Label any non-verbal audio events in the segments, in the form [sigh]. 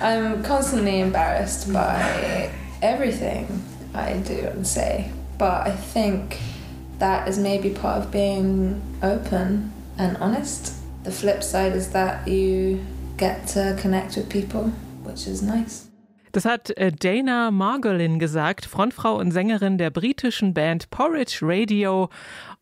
I'm constantly embarrassed by everything I do and say, but I think that is maybe part of being open and honest. The flip side is that you get to connect with people, which is nice. Das hat äh, Dana Margolin gesagt, Frontfrau und Sängerin der britischen Band Porridge Radio.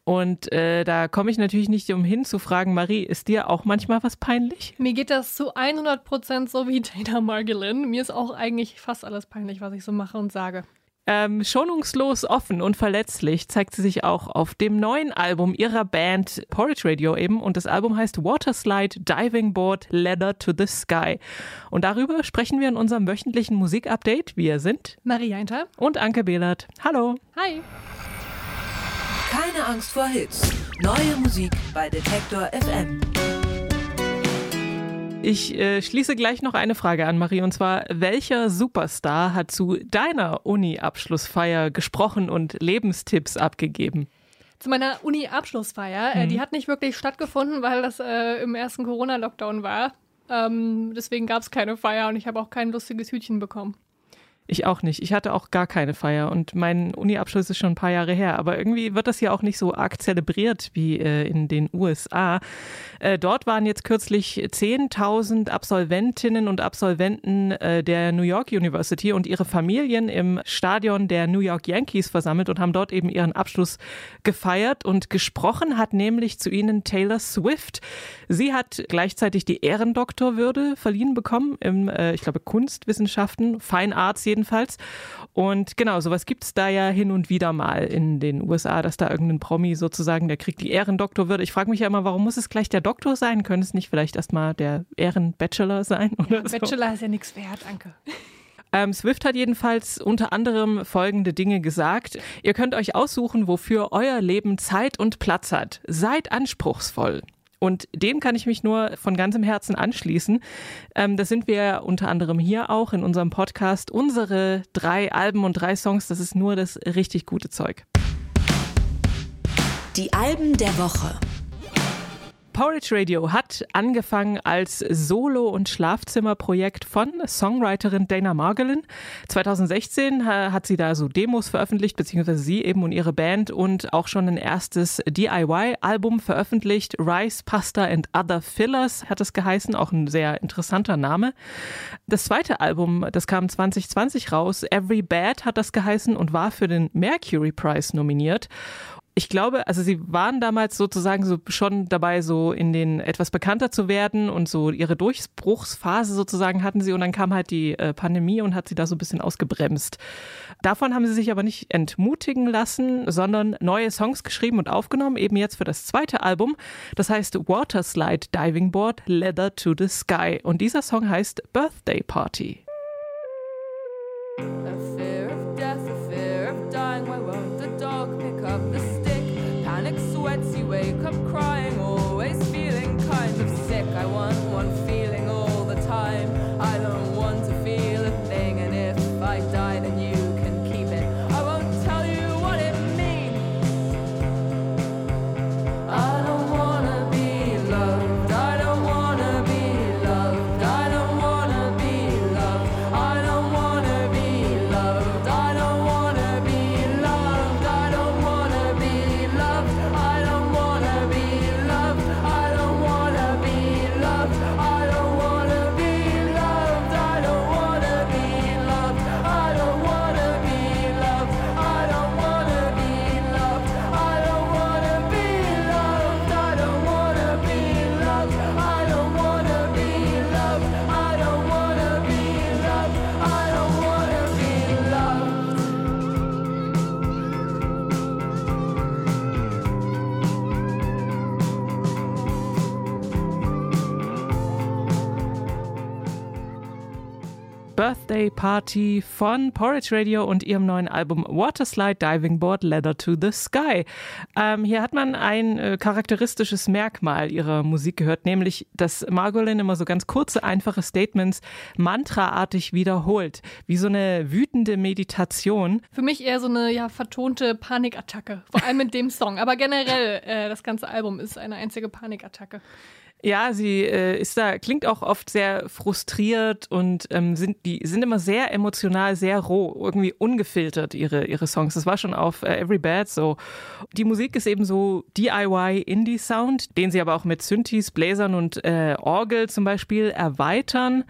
Und äh, da komme ich natürlich nicht umhin zu fragen, Marie, ist dir auch manchmal was peinlich? Mir geht das zu 100 Prozent so wie Dana Margolin. Mir ist auch eigentlich fast alles peinlich, was ich so mache und sage. Ähm, schonungslos offen und verletzlich zeigt sie sich auch auf dem neuen Album ihrer Band Porridge Radio eben und das Album heißt Waterslide Diving Board Ladder to the Sky. Und darüber sprechen wir in unserem wöchentlichen Musikupdate. Wir sind Marie Einter und Anke Behlert. Hallo. Hi. Keine Angst vor Hits. Neue Musik bei Detektor FM. Ich äh, schließe gleich noch eine Frage an, Marie, und zwar, welcher Superstar hat zu deiner Uni-Abschlussfeier gesprochen und Lebenstipps abgegeben? Zu meiner Uni-Abschlussfeier. Äh, mhm. die hat nicht wirklich stattgefunden, weil das äh, im ersten Corona-Lockdown war. Ähm, deswegen gab es keine Feier und ich habe auch kein lustiges Hütchen bekommen. Ich auch nicht. Ich hatte auch gar keine Feier und mein Uni-Abschluss ist schon ein paar Jahre her. Aber irgendwie wird das ja auch nicht so arg zelebriert wie äh, in den USA. Äh, dort waren jetzt kürzlich 10.000 Absolventinnen und Absolventen äh, der New York University und ihre Familien im Stadion der New York Yankees versammelt und haben dort eben ihren Abschluss gefeiert. Und gesprochen hat nämlich zu ihnen Taylor Swift. Sie hat gleichzeitig die Ehrendoktorwürde verliehen bekommen im, äh, ich glaube, Kunstwissenschaften, Fine Arts jedenfalls jedenfalls. Und genau, sowas gibt es da ja hin und wieder mal in den USA, dass da irgendein Promi sozusagen, der kriegt die Ehrendoktorwürde. Ich frage mich ja immer, warum muss es gleich der Doktor sein? Könnte es nicht vielleicht erstmal der Ehrenbachelor sein? Oder so? Bachelor ist ja nichts wert, danke. Ähm, Swift hat jedenfalls unter anderem folgende Dinge gesagt. Ihr könnt euch aussuchen, wofür euer Leben Zeit und Platz hat. Seid anspruchsvoll. Und dem kann ich mich nur von ganzem Herzen anschließen. Ähm, das sind wir unter anderem hier auch in unserem Podcast. Unsere drei Alben und drei Songs, das ist nur das richtig gute Zeug. Die Alben der Woche. Porridge Radio hat angefangen als Solo- und Schlafzimmerprojekt von Songwriterin Dana Margolin. 2016 hat sie da so Demos veröffentlicht, beziehungsweise sie eben und ihre Band und auch schon ein erstes DIY-Album veröffentlicht. Rice, Pasta and Other Fillers hat es geheißen, auch ein sehr interessanter Name. Das zweite Album, das kam 2020 raus, Every Bad hat das geheißen und war für den Mercury Prize nominiert ich glaube, also sie waren damals sozusagen so schon dabei, so in den etwas bekannter zu werden und so ihre Durchbruchsphase sozusagen hatten sie und dann kam halt die äh, Pandemie und hat sie da so ein bisschen ausgebremst. Davon haben sie sich aber nicht entmutigen lassen, sondern neue Songs geschrieben und aufgenommen, eben jetzt für das zweite Album. Das heißt Waterslide Diving Board Leather to the Sky und dieser Song heißt Birthday Party. Birthday Party von Porridge Radio und ihrem neuen Album Waterslide Diving Board Leather to the Sky. Ähm, hier hat man ein äh, charakteristisches Merkmal ihrer Musik gehört, nämlich, dass Margolin immer so ganz kurze, einfache Statements mantraartig wiederholt, wie so eine wütende Meditation. Für mich eher so eine ja, vertonte Panikattacke, vor allem mit dem Song. Aber generell, äh, das ganze Album ist eine einzige Panikattacke. Ja, sie äh, ist da, klingt auch oft sehr frustriert und ähm, sind, die sind immer sehr emotional, sehr roh, irgendwie ungefiltert, ihre, ihre Songs. Das war schon auf äh, Every Bad so. Die Musik ist eben so DIY-Indie-Sound, den sie aber auch mit Synthes, Bläsern und äh, Orgel zum Beispiel erweitern.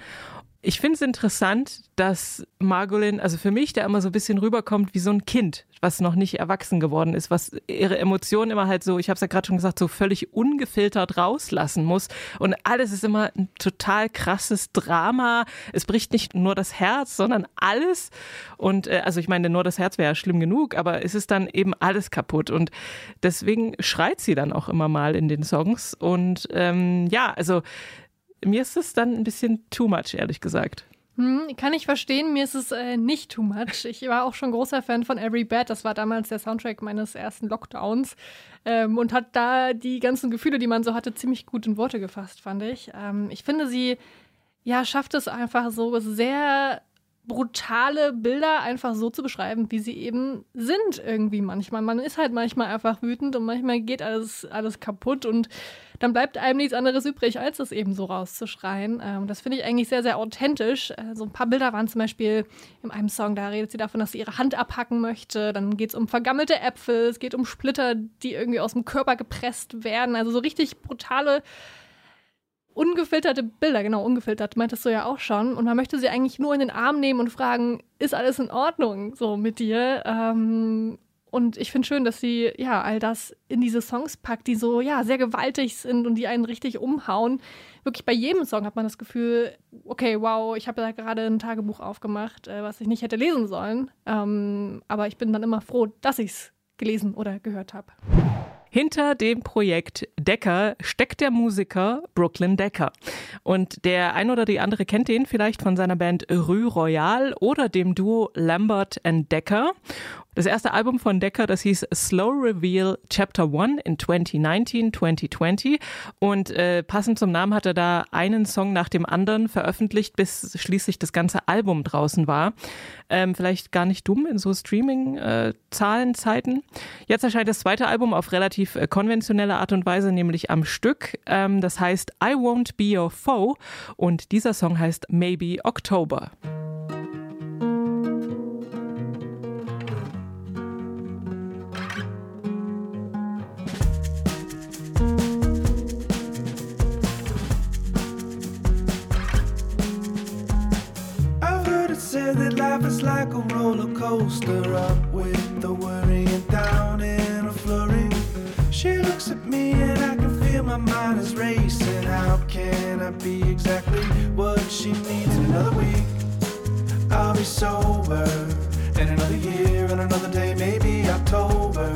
Ich finde es interessant, dass Margolin, also für mich, der immer so ein bisschen rüberkommt wie so ein Kind, was noch nicht erwachsen geworden ist, was ihre Emotionen immer halt so, ich habe es ja gerade schon gesagt, so völlig ungefiltert rauslassen muss. Und alles ist immer ein total krasses Drama. Es bricht nicht nur das Herz, sondern alles. Und äh, also ich meine, nur das Herz wäre ja schlimm genug, aber es ist dann eben alles kaputt. Und deswegen schreit sie dann auch immer mal in den Songs. Und ähm, ja, also mir ist es dann ein bisschen too much, ehrlich gesagt. Hm, kann ich verstehen, mir ist es äh, nicht too much. Ich war auch schon großer Fan von Every Bad. Das war damals der Soundtrack meines ersten Lockdowns ähm, und hat da die ganzen Gefühle, die man so hatte, ziemlich gut in Worte gefasst, fand ich. Ähm, ich finde, sie ja, schafft es einfach so sehr brutale Bilder einfach so zu beschreiben, wie sie eben sind irgendwie manchmal. Man ist halt manchmal einfach wütend und manchmal geht alles, alles kaputt und dann bleibt einem nichts anderes übrig, als das eben so rauszuschreien. Ähm, das finde ich eigentlich sehr, sehr authentisch. Äh, so ein paar Bilder waren zum Beispiel in einem Song, da redet sie davon, dass sie ihre Hand abhacken möchte. Dann geht es um vergammelte Äpfel, es geht um Splitter, die irgendwie aus dem Körper gepresst werden. Also so richtig brutale ungefilterte Bilder, genau, ungefiltert, meintest du ja auch schon. Und man möchte sie eigentlich nur in den Arm nehmen und fragen, ist alles in Ordnung so mit dir? Ähm, und ich finde schön, dass sie ja all das in diese Songs packt, die so ja sehr gewaltig sind und die einen richtig umhauen. Wirklich bei jedem Song hat man das Gefühl, okay, wow, ich habe da gerade ein Tagebuch aufgemacht, äh, was ich nicht hätte lesen sollen. Ähm, aber ich bin dann immer froh, dass ich es gelesen oder gehört habe. Hinter dem Projekt Decker steckt der Musiker Brooklyn Decker. Und der ein oder die andere kennt ihn vielleicht von seiner Band Rue Royale oder dem Duo Lambert and Decker. Das erste Album von Decker, das hieß Slow Reveal Chapter 1 in 2019, 2020. Und äh, passend zum Namen hat er da einen Song nach dem anderen veröffentlicht, bis schließlich das ganze Album draußen war. Ähm, vielleicht gar nicht dumm in so Streaming-Zahlenzeiten. Äh, Jetzt erscheint das zweite Album auf relativ äh, konventionelle Art und Weise, nämlich am Stück. Ähm, das heißt I Won't Be Your Foe und dieser Song heißt Maybe October. said that life is like a roller coaster up with the worry my mind is racing. How can I be exactly what she needs in another week? I'll be sober in another year and another day, maybe October.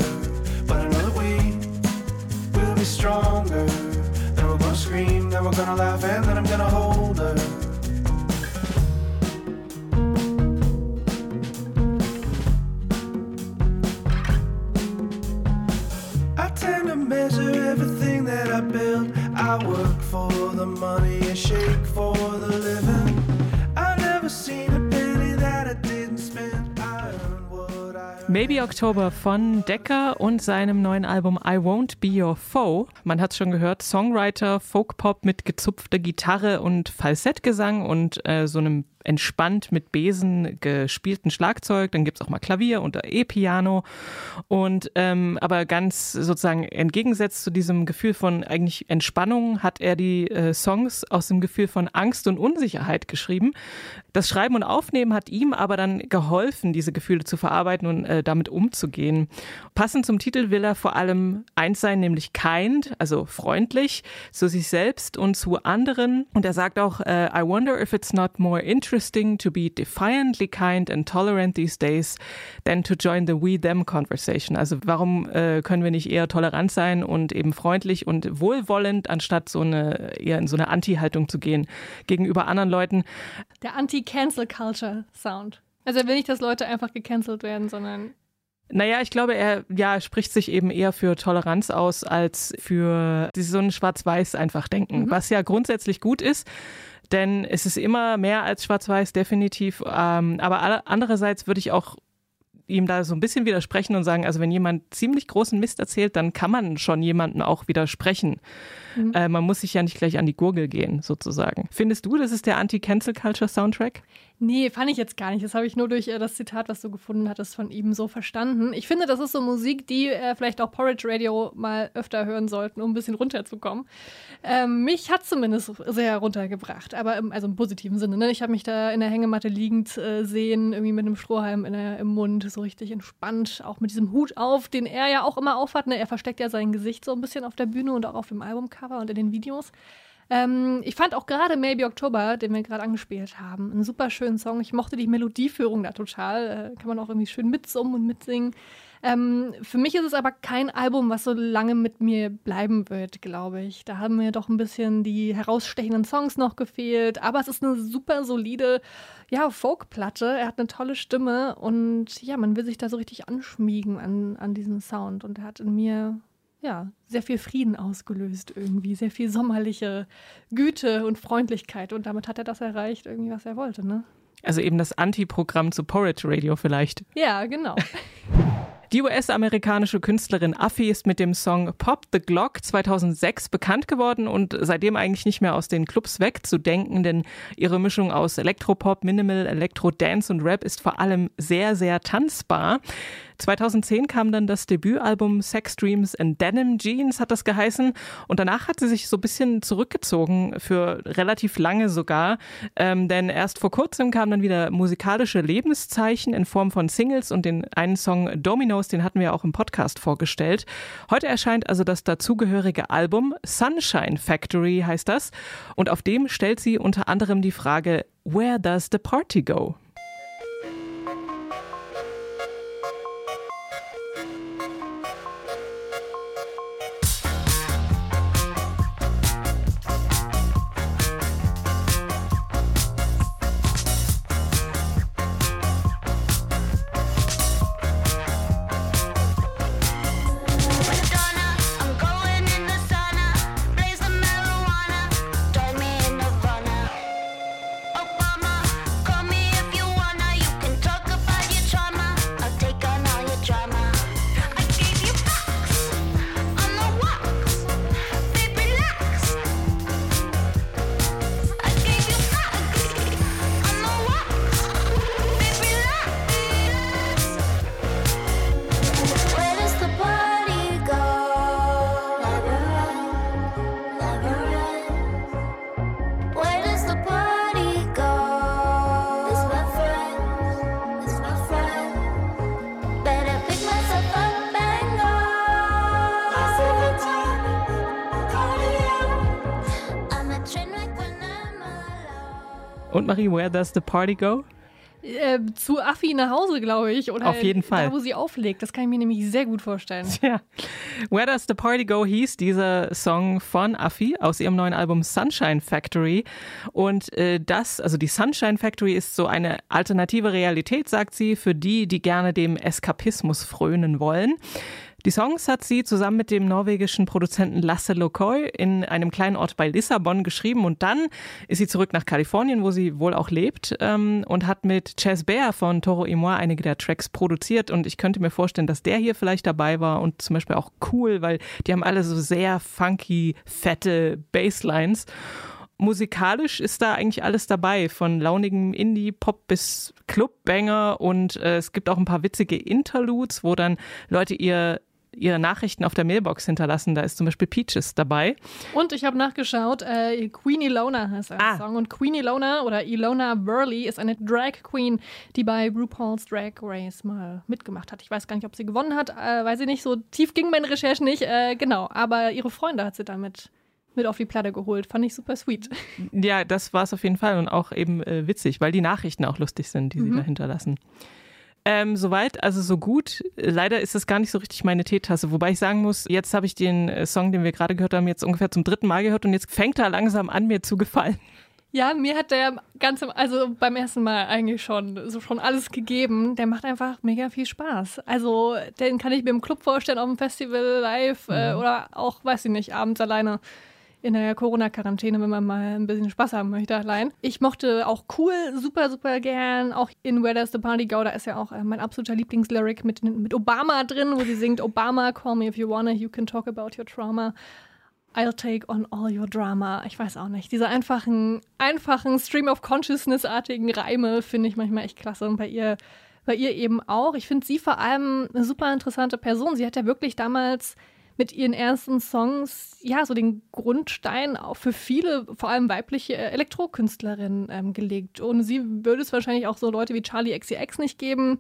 But another week, we'll be stronger. Then we're gonna scream, then we're gonna laugh, and then I'm gonna hold her. Maybe October von Decker und seinem neuen Album I Won't Be Your Foe. Man hat es schon gehört, Songwriter, Folkpop mit gezupfter Gitarre und Falsettgesang und äh, so einem entspannt mit Besen gespielten Schlagzeug. Dann gibt's auch mal Klavier und E-Piano. Und ähm, aber ganz sozusagen entgegensetzt zu diesem Gefühl von eigentlich Entspannung hat er die äh, Songs aus dem Gefühl von Angst und Unsicherheit geschrieben. Das Schreiben und Aufnehmen hat ihm aber dann geholfen, diese Gefühle zu verarbeiten und äh, damit umzugehen. Passend zum Titel will er vor allem eins sein, nämlich kind, also freundlich zu sich selbst und zu anderen. Und er sagt auch, äh, I wonder if it's not more interesting interesting to be defiantly kind and tolerant these days than to join the we-them conversation. Also warum äh, können wir nicht eher tolerant sein und eben freundlich und wohlwollend, anstatt so eine eher in so eine Anti-Haltung zu gehen gegenüber anderen Leuten? Der Anti-Cancel-Culture-Sound. Also er will nicht, dass Leute einfach gecancelt werden, sondern naja, ich glaube, er ja, spricht sich eben eher für Toleranz aus als für so ein Schwarz-Weiß einfach denken, mhm. was ja grundsätzlich gut ist. Denn es ist immer mehr als schwarz-weiß, definitiv. Ähm, aber andererseits würde ich auch ihm da so ein bisschen widersprechen und sagen, also wenn jemand ziemlich großen Mist erzählt, dann kann man schon jemanden auch widersprechen. Mhm. Äh, man muss sich ja nicht gleich an die Gurgel gehen, sozusagen. Findest du, das ist der Anti-Cancel-Culture-Soundtrack? Nee, fand ich jetzt gar nicht. Das habe ich nur durch äh, das Zitat, was du gefunden hattest, von ihm so verstanden. Ich finde, das ist so Musik, die äh, vielleicht auch Porridge Radio mal öfter hören sollten, um ein bisschen runterzukommen. Ähm, mich hat zumindest sehr runtergebracht, aber im, also im positiven Sinne. Ne? Ich habe mich da in der Hängematte liegend äh, sehen, irgendwie mit einem Strohhalm der, im Mund, so richtig entspannt, auch mit diesem Hut auf, den er ja auch immer aufhat. Ne? Er versteckt ja sein Gesicht so ein bisschen auf der Bühne und auch auf dem Albumcover und in den Videos. Ähm, ich fand auch gerade Maybe October, den wir gerade angespielt haben, einen super schönen Song. Ich mochte die Melodieführung da total. Äh, kann man auch irgendwie schön mitsummen und mitsingen. Ähm, für mich ist es aber kein Album, was so lange mit mir bleiben wird, glaube ich. Da haben mir doch ein bisschen die herausstechenden Songs noch gefehlt. Aber es ist eine super solide ja, Folkplatte. Er hat eine tolle Stimme und ja, man will sich da so richtig anschmiegen an, an diesen Sound. Und er hat in mir ja, sehr viel Frieden ausgelöst irgendwie, sehr viel sommerliche Güte und Freundlichkeit und damit hat er das erreicht, irgendwie was er wollte, ne? Also eben das Anti-Programm zu Porridge Radio vielleicht. Ja, genau. [laughs] Die US-amerikanische Künstlerin Affi ist mit dem Song Pop the Glock 2006 bekannt geworden und seitdem eigentlich nicht mehr aus den Clubs wegzudenken, denn ihre Mischung aus Elektropop, Minimal, Elektro, Dance und Rap ist vor allem sehr, sehr tanzbar. 2010 kam dann das Debütalbum Sex Dreams and Denim Jeans, hat das geheißen. Und danach hat sie sich so ein bisschen zurückgezogen, für relativ lange sogar. Ähm, denn erst vor kurzem kamen dann wieder musikalische Lebenszeichen in Form von Singles und den einen Song Dominoes, den hatten wir auch im Podcast vorgestellt. Heute erscheint also das dazugehörige Album Sunshine Factory heißt das. Und auf dem stellt sie unter anderem die Frage, Where does the party go? Und Marie, where does the party go? Äh, zu Affi nach Hause, glaube ich. Oder Auf jeden Fall. Da, wo sie auflegt. Das kann ich mir nämlich sehr gut vorstellen. Ja. Where Does the Party Go hieß dieser Song von Affi aus ihrem neuen Album Sunshine Factory. Und äh, das, also die Sunshine Factory ist so eine alternative Realität, sagt sie, für die, die gerne dem Eskapismus frönen wollen. Die Songs hat sie zusammen mit dem norwegischen Produzenten Lasse Lokoy in einem kleinen Ort bei Lissabon geschrieben und dann ist sie zurück nach Kalifornien, wo sie wohl auch lebt ähm, und hat mit Chess Bear von Toro y Moi einige der Tracks produziert und ich könnte mir vorstellen, dass der hier vielleicht dabei war und zum Beispiel auch cool, weil die haben alle so sehr funky, fette Basslines. Musikalisch ist da eigentlich alles dabei, von launigem Indie-Pop bis Clubbanger und äh, es gibt auch ein paar witzige Interludes, wo dann Leute ihr ihre Nachrichten auf der Mailbox hinterlassen. Da ist zum Beispiel Peaches dabei. Und ich habe nachgeschaut, äh, Queen Ilona heißt der ah. Song. Und Queen Ilona oder Ilona Burley ist eine Drag Queen, die bei RuPaul's Drag Race mal mitgemacht hat. Ich weiß gar nicht, ob sie gewonnen hat, äh, weiß ich nicht. So tief ging meine Recherche nicht. Äh, genau, aber ihre Freunde hat sie damit mit auf die Platte geholt. Fand ich super sweet. Ja, das war es auf jeden Fall und auch eben äh, witzig, weil die Nachrichten auch lustig sind, die mhm. sie da hinterlassen. Ähm, soweit, also so gut. Leider ist das gar nicht so richtig meine Teetasse. Wobei ich sagen muss, jetzt habe ich den äh, Song, den wir gerade gehört haben, jetzt ungefähr zum dritten Mal gehört und jetzt fängt er langsam an, mir zu gefallen. Ja, mir hat der ganz, also beim ersten Mal eigentlich schon so schon alles gegeben. Der macht einfach mega viel Spaß. Also den kann ich mir im Club vorstellen, auf dem Festival live äh, oder auch, weiß ich nicht, abends alleine in der Corona-Quarantäne, wenn man mal ein bisschen Spaß haben möchte allein. Ich mochte auch cool super, super gern. Auch in Where Does the Party Go, da ist ja auch äh, mein absoluter Lieblingslyric mit, mit Obama drin, wo sie singt, Obama, call me if you wanna, you can talk about your trauma. I'll take on all your drama. Ich weiß auch nicht. Diese einfachen, einfachen Stream of Consciousness-artigen Reime finde ich manchmal echt klasse. Und bei ihr, bei ihr eben auch. Ich finde sie vor allem eine super interessante Person. Sie hat ja wirklich damals mit ihren ersten Songs ja so den Grundstein auch für viele, vor allem weibliche äh, Elektrokünstlerinnen ähm, gelegt. Ohne sie würde es wahrscheinlich auch so Leute wie Charlie XCX nicht geben.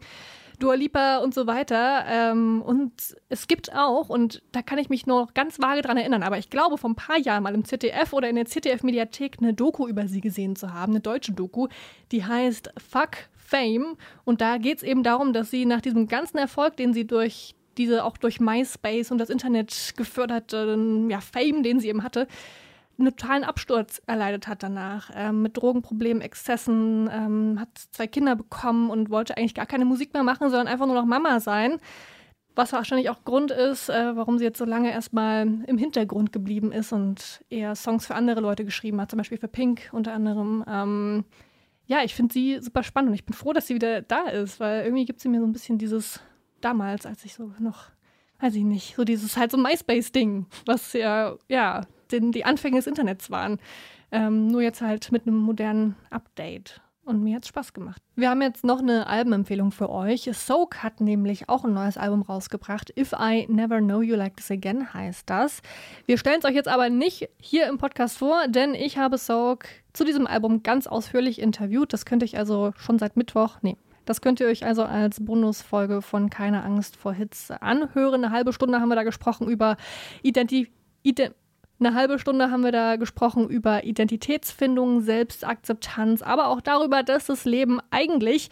Dua Lipa und so weiter. Ähm, und es gibt auch, und da kann ich mich noch ganz vage dran erinnern, aber ich glaube, vor ein paar Jahren mal im ZDF oder in der ZDF-Mediathek eine Doku über sie gesehen zu haben, eine deutsche Doku, die heißt Fuck Fame. Und da geht es eben darum, dass sie nach diesem ganzen Erfolg, den sie durch diese auch durch MySpace und das Internet geförderte ja, Fame, den sie eben hatte, einen totalen Absturz erleidet hat danach. Ähm, mit Drogenproblemen, Exzessen, ähm, hat zwei Kinder bekommen und wollte eigentlich gar keine Musik mehr machen, sondern einfach nur noch Mama sein. Was wahrscheinlich auch Grund ist, äh, warum sie jetzt so lange erstmal im Hintergrund geblieben ist und eher Songs für andere Leute geschrieben hat, zum Beispiel für Pink unter anderem. Ähm, ja, ich finde sie super spannend und ich bin froh, dass sie wieder da ist, weil irgendwie gibt sie mir so ein bisschen dieses damals, als ich so noch, weiß ich nicht, so dieses halt so MySpace-Ding, was ja, ja, den, die Anfänge des Internets waren. Ähm, nur jetzt halt mit einem modernen Update. Und mir hat es Spaß gemacht. Wir haben jetzt noch eine Albenempfehlung für euch. Soak hat nämlich auch ein neues Album rausgebracht. If I Never Know You Like This Again heißt das. Wir stellen es euch jetzt aber nicht hier im Podcast vor, denn ich habe Soak zu diesem Album ganz ausführlich interviewt. Das könnte ich also schon seit Mittwoch, nee, das könnt ihr euch also als Bonusfolge von Keine Angst vor Hits anhören. Eine halbe Stunde haben wir da gesprochen über Identität. Ident eine halbe Stunde haben wir da gesprochen über Identitätsfindung, Selbstakzeptanz, aber auch darüber, dass das Leben eigentlich,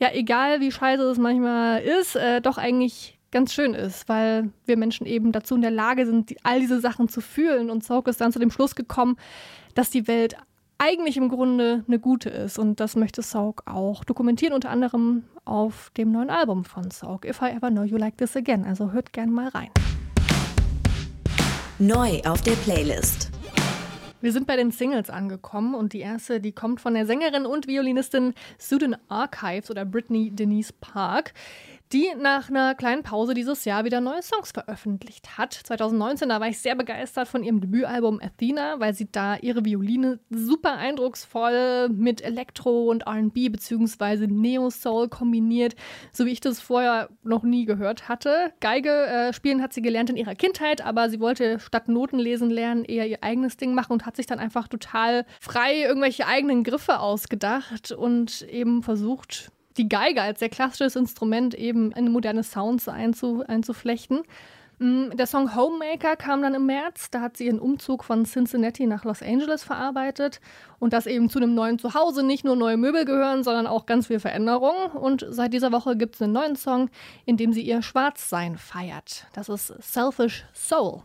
ja, egal wie scheiße es manchmal ist, äh, doch eigentlich ganz schön ist, weil wir Menschen eben dazu in der Lage sind, die, all diese Sachen zu fühlen. Und Soak ist dann zu dem Schluss gekommen, dass die Welt eigentlich im Grunde eine gute ist. Und das möchte Sauk auch dokumentieren, unter anderem auf dem neuen Album von Sauk, If I Ever Know You Like This Again. Also hört gern mal rein. Neu auf der Playlist. Wir sind bei den Singles angekommen und die erste, die kommt von der Sängerin und Violinistin Sudan Archives oder Brittany Denise Park die nach einer kleinen Pause dieses Jahr wieder neue Songs veröffentlicht hat. 2019, da war ich sehr begeistert von ihrem Debütalbum Athena, weil sie da ihre Violine super eindrucksvoll mit Elektro und RB bzw. Neo-Soul kombiniert, so wie ich das vorher noch nie gehört hatte. Geige äh, spielen hat sie gelernt in ihrer Kindheit, aber sie wollte statt Noten lesen lernen eher ihr eigenes Ding machen und hat sich dann einfach total frei irgendwelche eigenen Griffe ausgedacht und eben versucht, die Geige als sehr klassisches Instrument eben in moderne Sounds einzu, einzuflechten. Mm, der Song Homemaker kam dann im März. Da hat sie ihren Umzug von Cincinnati nach Los Angeles verarbeitet. Und dass eben zu einem neuen Zuhause nicht nur neue Möbel gehören, sondern auch ganz viel Veränderung. Und seit dieser Woche gibt es einen neuen Song, in dem sie ihr Schwarzsein feiert. Das ist Selfish Soul.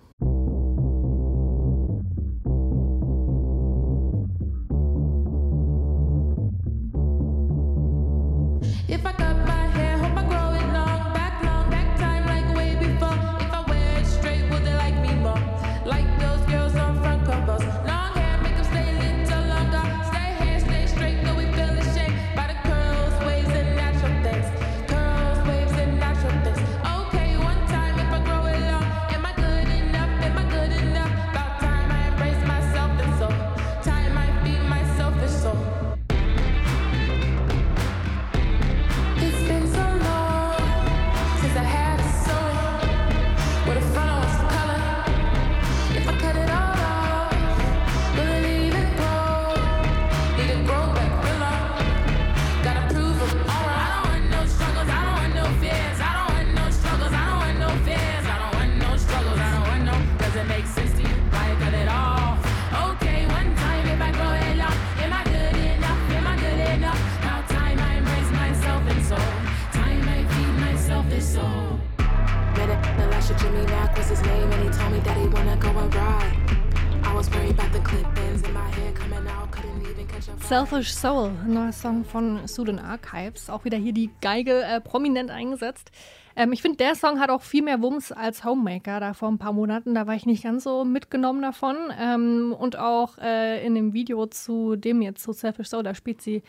Selfish Soul, ein neuer Song von Sudan Archives. Auch wieder hier die Geige äh, prominent eingesetzt. Ähm, ich finde, der Song hat auch viel mehr Wumms als Homemaker. Da vor ein paar Monaten, da war ich nicht ganz so mitgenommen davon. Ähm, und auch äh, in dem Video zu dem jetzt, zu Selfish Soul, da spielt sie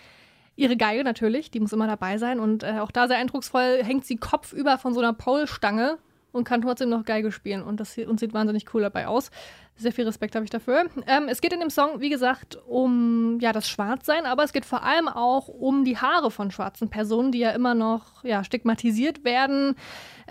ihre Geige natürlich, die muss immer dabei sein. Und äh, auch da sehr eindrucksvoll hängt sie kopfüber von so einer Pole-Stange und kann trotzdem noch Geige spielen. Und das und sieht wahnsinnig cool dabei aus. Sehr viel Respekt habe ich dafür. Ähm, es geht in dem Song, wie gesagt, um ja, das Schwarzsein, aber es geht vor allem auch um die Haare von schwarzen Personen, die ja immer noch ja, stigmatisiert werden.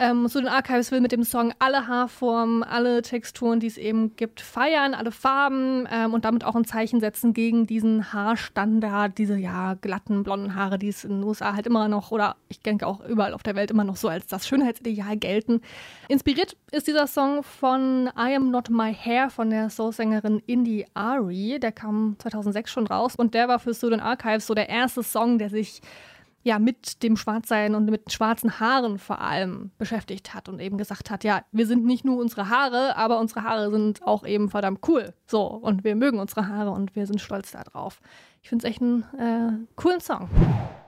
Ähm, Student Archives will mit dem Song alle Haarformen, alle Texturen, die es eben gibt, feiern, alle Farben ähm, und damit auch ein Zeichen setzen gegen diesen Haarstandard, diese ja glatten, blonden Haare, die es in den USA halt immer noch oder ich denke auch überall auf der Welt immer noch so als das Schönheitsideal gelten. Inspiriert ist dieser Song von I Am Not My Hair von der Soulsängerin Indie Ari. Der kam 2006 schon raus und der war für Student Archives so der erste Song, der sich ja mit dem Schwarzsein und mit schwarzen Haaren vor allem beschäftigt hat und eben gesagt hat, ja, wir sind nicht nur unsere Haare, aber unsere Haare sind auch eben verdammt cool. So, und wir mögen unsere Haare und wir sind stolz darauf. Ich finde es echt einen äh, coolen Song.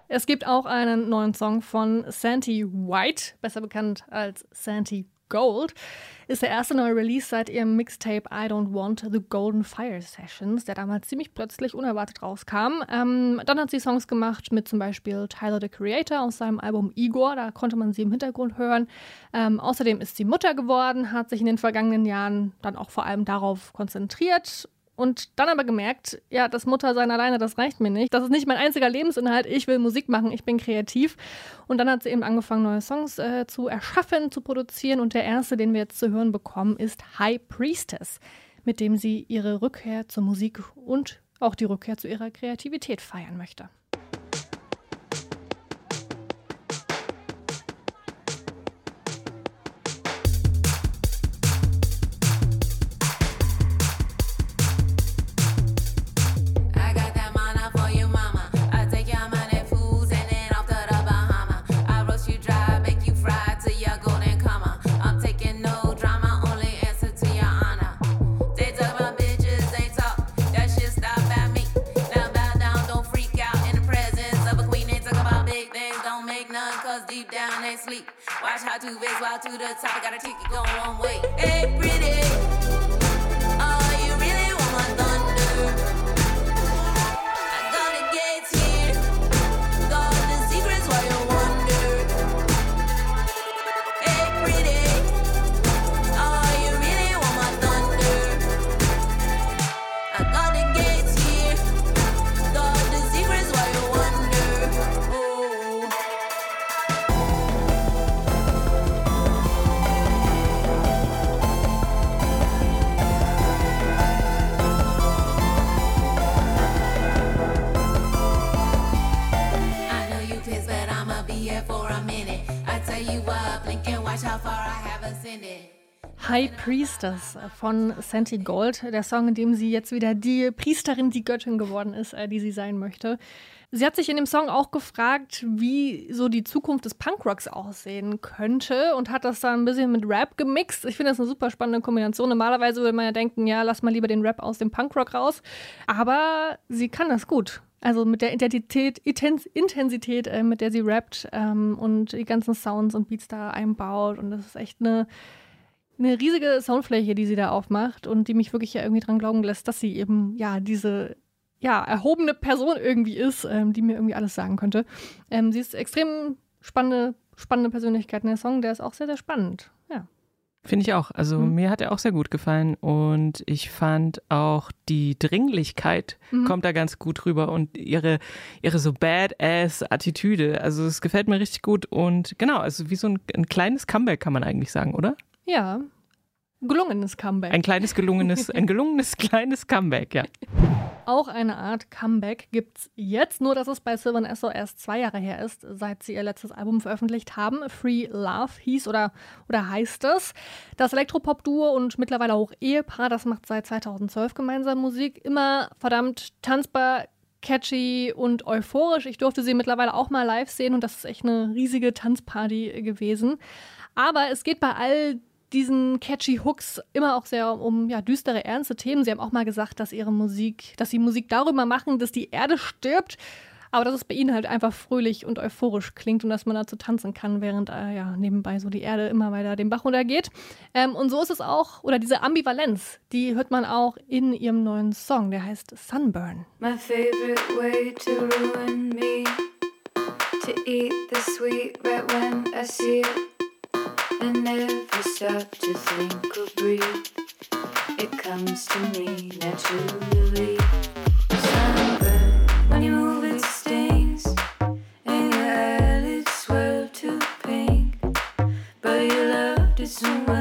Es gibt auch einen neuen Song von Santi White, besser bekannt als Santi Gold, ist der erste neue Release seit ihrem Mixtape I Don't Want the Golden Fire Sessions, der damals ziemlich plötzlich unerwartet rauskam. Ähm, dann hat sie Songs gemacht mit zum Beispiel Tyler the Creator aus seinem Album Igor, da konnte man sie im Hintergrund hören. Ähm, außerdem ist sie Mutter geworden, hat sich in den vergangenen Jahren dann auch vor allem darauf konzentriert und dann aber gemerkt, ja, das Muttersein alleine, das reicht mir nicht. Das ist nicht mein einziger Lebensinhalt. Ich will Musik machen, ich bin kreativ. Und dann hat sie eben angefangen, neue Songs äh, zu erschaffen, zu produzieren. Und der erste, den wir jetzt zu hören bekommen, ist High Priestess, mit dem sie ihre Rückkehr zur Musik und auch die Rückkehr zu ihrer Kreativität feiern möchte. Priestess von Santi Gold, der Song, in dem sie jetzt wieder die Priesterin, die Göttin geworden ist, äh, die sie sein möchte. Sie hat sich in dem Song auch gefragt, wie so die Zukunft des Punkrocks aussehen könnte und hat das dann ein bisschen mit Rap gemixt. Ich finde das eine super spannende Kombination. Normalerweise würde man ja denken, ja, lass mal lieber den Rap aus dem Punkrock raus. Aber sie kann das gut. Also mit der Identität, Intens Intensität, äh, mit der sie rappt ähm, und die ganzen Sounds und Beats da einbaut. Und das ist echt eine, eine riesige Soundfläche, die sie da aufmacht und die mich wirklich ja irgendwie dran glauben lässt, dass sie eben ja diese ja, erhobene Person irgendwie ist, ähm, die mir irgendwie alles sagen könnte. Ähm, sie ist extrem spannende, spannende Persönlichkeit. Und der Song, der ist auch sehr, sehr spannend. Ja. Finde ich auch. Also Mhm. mir hat er auch sehr gut gefallen und ich fand auch die Dringlichkeit Mhm. kommt da ganz gut rüber und ihre, ihre so badass Attitüde. Also es gefällt mir richtig gut und genau, also wie so ein, ein kleines Comeback kann man eigentlich sagen, oder? Ja. Gelungenes Comeback. Ein kleines gelungenes, ein gelungenes kleines Comeback, ja. [laughs] Auch eine Art Comeback gibt's jetzt, nur dass es bei Sylvan Esso erst zwei Jahre her ist, seit sie ihr letztes Album veröffentlicht haben. Free Love hieß oder, oder heißt es. Das Elektropop-Duo und mittlerweile auch Ehepaar, das macht seit 2012 gemeinsam Musik. Immer verdammt tanzbar, catchy und euphorisch. Ich durfte sie mittlerweile auch mal live sehen und das ist echt eine riesige Tanzparty gewesen. Aber es geht bei all diesen catchy Hooks immer auch sehr um ja, düstere, ernste Themen. Sie haben auch mal gesagt, dass ihre Musik, dass sie Musik darüber machen, dass die Erde stirbt. Aber dass es bei ihnen halt einfach fröhlich und euphorisch klingt und dass man dazu tanzen kann, während äh, ja, nebenbei so die Erde immer weiter den Bach runtergeht. Ähm, und so ist es auch, oder diese Ambivalenz, die hört man auch in ihrem neuen Song, der heißt Sunburn. My favorite way to ruin me To eat the sweet right when I see it And never stop to think or breathe It comes to me naturally. Sunburn When you move it stings. Your eyelids to pink. But you loved it so much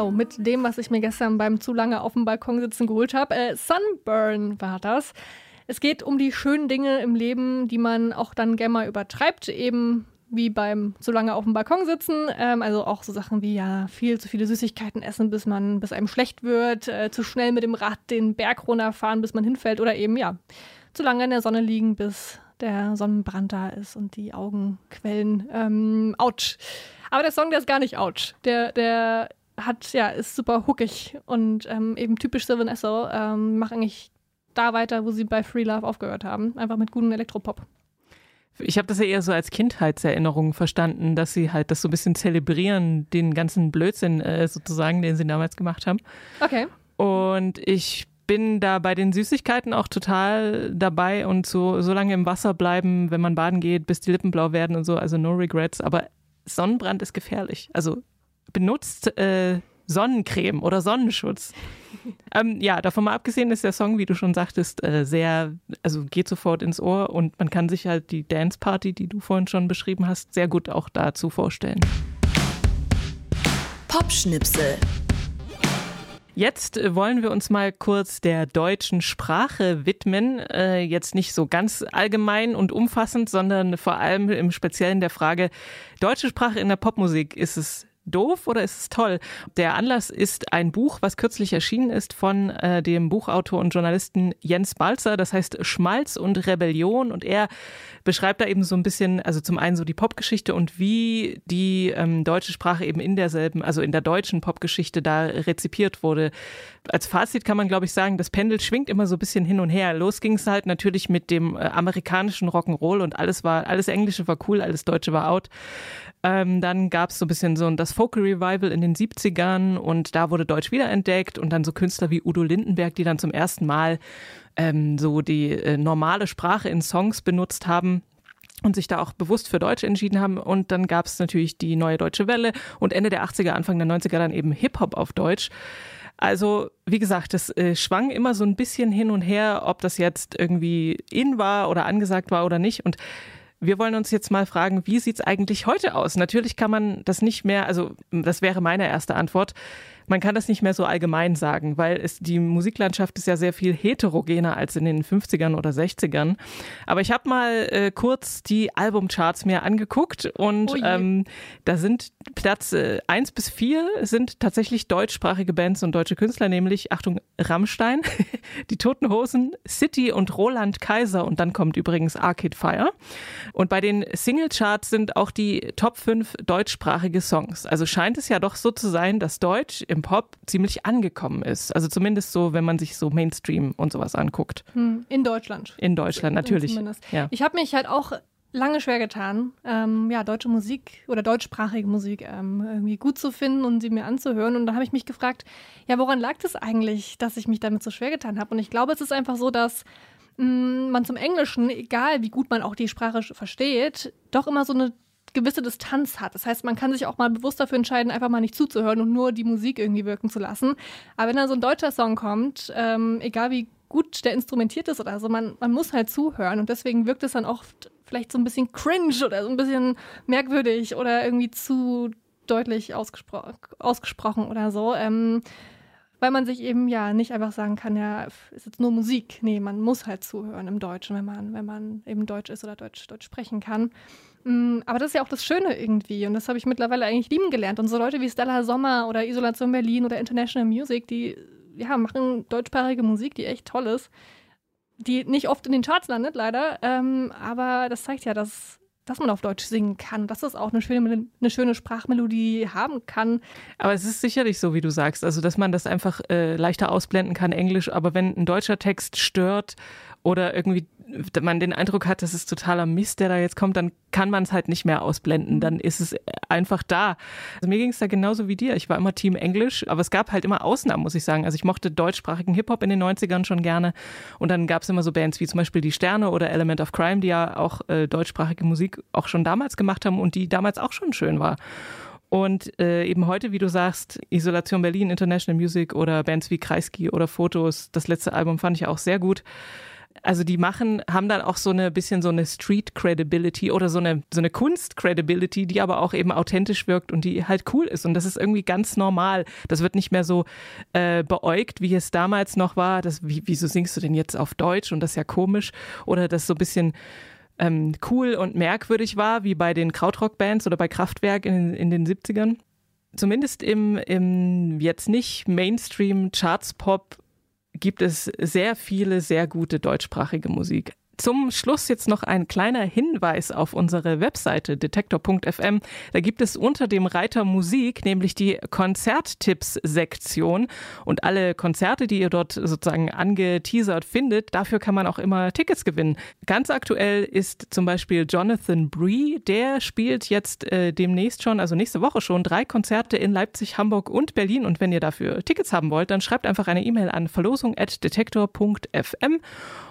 Esso mit dem, was ich mir gestern beim zu lange auf dem Balkon sitzen geholt habe. Äh, Sunburn war das. Es geht um die schönen Dinge im Leben, die man auch dann gerne mal übertreibt, eben wie beim zu lange auf dem Balkon sitzen. Ähm, also auch so Sachen wie ja viel zu viele Süßigkeiten essen, bis man, bis einem schlecht wird, äh, zu schnell mit dem Rad den Berg runterfahren, bis man hinfällt oder eben ja zu lange in der Sonne liegen, bis der Sonnenbrand da ist und die Augen quellen. Ähm, ouch. Aber der Song, der ist gar nicht ouch. Der, der hat, ja, ist super hookig und ähm, eben typisch Sylvan Esso. Ähm, macht eigentlich da weiter, wo sie bei Free Love aufgehört haben. Einfach mit gutem Elektropop. Ich habe das ja eher so als Kindheitserinnerung verstanden, dass sie halt das so ein bisschen zelebrieren, den ganzen Blödsinn äh, sozusagen, den sie damals gemacht haben. Okay. Und ich bin da bei den Süßigkeiten auch total dabei und so, so lange im Wasser bleiben, wenn man baden geht, bis die Lippen blau werden und so. Also no regrets. Aber Sonnenbrand ist gefährlich. Also benutzt äh, Sonnencreme oder Sonnenschutz. [laughs] ähm, ja, davon mal abgesehen ist der Song, wie du schon sagtest, äh, sehr, also geht sofort ins Ohr und man kann sich halt die Dance Party, die du vorhin schon beschrieben hast, sehr gut auch dazu vorstellen. Popschnipsel. Jetzt äh, wollen wir uns mal kurz der deutschen Sprache widmen. Äh, jetzt nicht so ganz allgemein und umfassend, sondern vor allem im Speziellen der Frage, deutsche Sprache in der Popmusik, ist es doof oder ist es toll? Der Anlass ist ein Buch, was kürzlich erschienen ist von äh, dem Buchautor und Journalisten Jens Balzer. Das heißt Schmalz und Rebellion. Und er beschreibt da eben so ein bisschen, also zum einen so die Popgeschichte und wie die ähm, deutsche Sprache eben in derselben, also in der deutschen Popgeschichte da rezipiert wurde. Als Fazit kann man, glaube ich, sagen, das Pendel schwingt immer so ein bisschen hin und her. Los ging es halt natürlich mit dem äh, amerikanischen Rock'n'Roll und alles war, alles Englische war cool, alles Deutsche war out. Ähm, dann gab es so ein bisschen so das Folk-Revival in den 70ern und da wurde Deutsch wiederentdeckt und dann so Künstler wie Udo Lindenberg, die dann zum ersten Mal ähm, so die äh, normale Sprache in Songs benutzt haben und sich da auch bewusst für Deutsch entschieden haben. Und dann gab es natürlich die neue deutsche Welle und Ende der 80er, Anfang der 90er dann eben Hip-Hop auf Deutsch. Also, wie gesagt, das äh, schwang immer so ein bisschen hin und her, ob das jetzt irgendwie in war oder angesagt war oder nicht. Und wir wollen uns jetzt mal fragen, wie sieht's eigentlich heute aus? Natürlich kann man das nicht mehr, also das wäre meine erste Antwort. Man kann das nicht mehr so allgemein sagen, weil es, die Musiklandschaft ist ja sehr viel heterogener als in den 50ern oder 60ern. Aber ich habe mal äh, kurz die Albumcharts mir angeguckt und Oh ähm, da sind Platz äh, 1 bis 4 sind tatsächlich deutschsprachige Bands und deutsche Künstler, nämlich, Achtung, Rammstein, [laughs] die Toten Hosen, City und Roland Kaiser und dann kommt übrigens Arcade Fire. Und bei den Singlecharts sind auch die Top 5 deutschsprachige Songs. Also scheint es ja doch so zu sein, dass Deutsch im Pop ziemlich angekommen ist. Also zumindest so, wenn man sich so Mainstream und sowas anguckt. Hm, in Deutschland. In Deutschland natürlich. Ja. Ich habe mich halt auch lange schwer getan, ähm, ja, deutsche Musik oder deutschsprachige Musik ähm, irgendwie gut zu finden und sie mir anzuhören. Und da habe ich mich gefragt, ja, woran lag das eigentlich, dass ich mich damit so schwer getan habe? Und ich glaube, es ist einfach so, dass mh, man zum Englischen, egal wie gut man auch die Sprache versteht, doch immer so eine gewisse Distanz hat. Das heißt, man kann sich auch mal bewusst dafür entscheiden, einfach mal nicht zuzuhören und nur die Musik irgendwie wirken zu lassen. Aber wenn dann so ein deutscher Song kommt, ähm, egal wie gut der instrumentiert ist oder so, man, man muss halt zuhören und deswegen wirkt es dann oft vielleicht so ein bisschen cringe oder so ein bisschen merkwürdig oder irgendwie zu deutlich ausgespro ausgesprochen oder so. Ähm, weil man sich eben ja nicht einfach sagen kann, ja, ist jetzt nur Musik. Nee, man muss halt zuhören im Deutschen, wenn man, wenn man eben Deutsch ist oder Deutsch, Deutsch sprechen kann. Mm, Aber das ist ja auch das Schöne irgendwie und das habe ich mittlerweile eigentlich lieben gelernt. Und so Leute wie Stella Sommer oder Isolation Berlin oder International Music, die ja, machen deutschsprachige Musik, die echt toll ist, die nicht oft in den Charts landet, leider. Ähm, aber das zeigt ja, dass, dass man auf Deutsch singen kann, dass es auch eine schöne, eine schöne Sprachmelodie haben kann. Aber es ist sicherlich so, wie du sagst, also dass man das einfach äh, leichter ausblenden kann, Englisch, aber wenn ein deutscher Text stört oder irgendwie man den Eindruck hat, das ist totaler Mist, der da jetzt kommt, dann kann man es halt nicht mehr ausblenden. Dann ist es einfach da. Also mir ging es da genauso wie dir. Ich war immer Team Englisch, aber es gab halt immer Ausnahmen, muss ich sagen. Also ich mochte deutschsprachigen Hip-Hop in den 90ern schon gerne. Und dann gab es immer so Bands wie zum Beispiel Die Sterne oder Element of Crime, die ja auch äh, deutschsprachige Musik auch schon damals gemacht haben und die damals auch schon schön war. Und äh, eben heute, wie du sagst, Isolation Berlin, International Music oder Bands wie Kreisky oder Fotos, das letzte Album fand ich auch sehr gut. Also die machen, haben dann auch so eine bisschen so eine Street Credibility oder so eine, so eine Kunst Credibility, die aber auch eben authentisch wirkt und die halt cool ist. Und das ist irgendwie ganz normal. Das wird nicht mehr so äh, beäugt, wie es damals noch war. Das, wie, wieso singst du denn jetzt auf Deutsch? Und das ist ja komisch. Oder das so ein bisschen ähm, cool und merkwürdig war, wie bei den Krautrock-Bands oder bei Kraftwerk in, in den 70ern. Zumindest im, im jetzt nicht Mainstream Charts Pop gibt es sehr viele sehr gute deutschsprachige Musik. Zum Schluss jetzt noch ein kleiner Hinweis auf unsere Webseite detektor.fm. Da gibt es unter dem Reiter Musik nämlich die Konzerttipps-Sektion und alle Konzerte, die ihr dort sozusagen angeteasert findet, dafür kann man auch immer Tickets gewinnen. Ganz aktuell ist zum Beispiel Jonathan Bree, der spielt jetzt äh, demnächst schon, also nächste Woche schon, drei Konzerte in Leipzig, Hamburg und Berlin. Und wenn ihr dafür Tickets haben wollt, dann schreibt einfach eine E-Mail an verlosung.detektor.fm.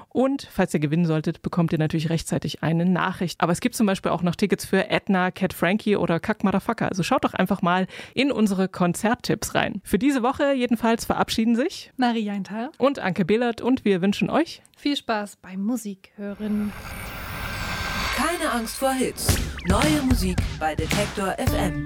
Und falls ihr gewinnen solltet, bekommt ihr natürlich rechtzeitig eine Nachricht. Aber es gibt zum Beispiel auch noch Tickets für Edna, Cat Frankie oder Kack Motherfucker. Also schaut doch einfach mal in unsere Konzerttipps rein. Für diese Woche jedenfalls verabschieden sich Marie Eintal. und Anke Behlert und wir wünschen euch Viel Spaß beim Musik hören. Keine Angst vor Hits. Neue Musik bei Detektor FM.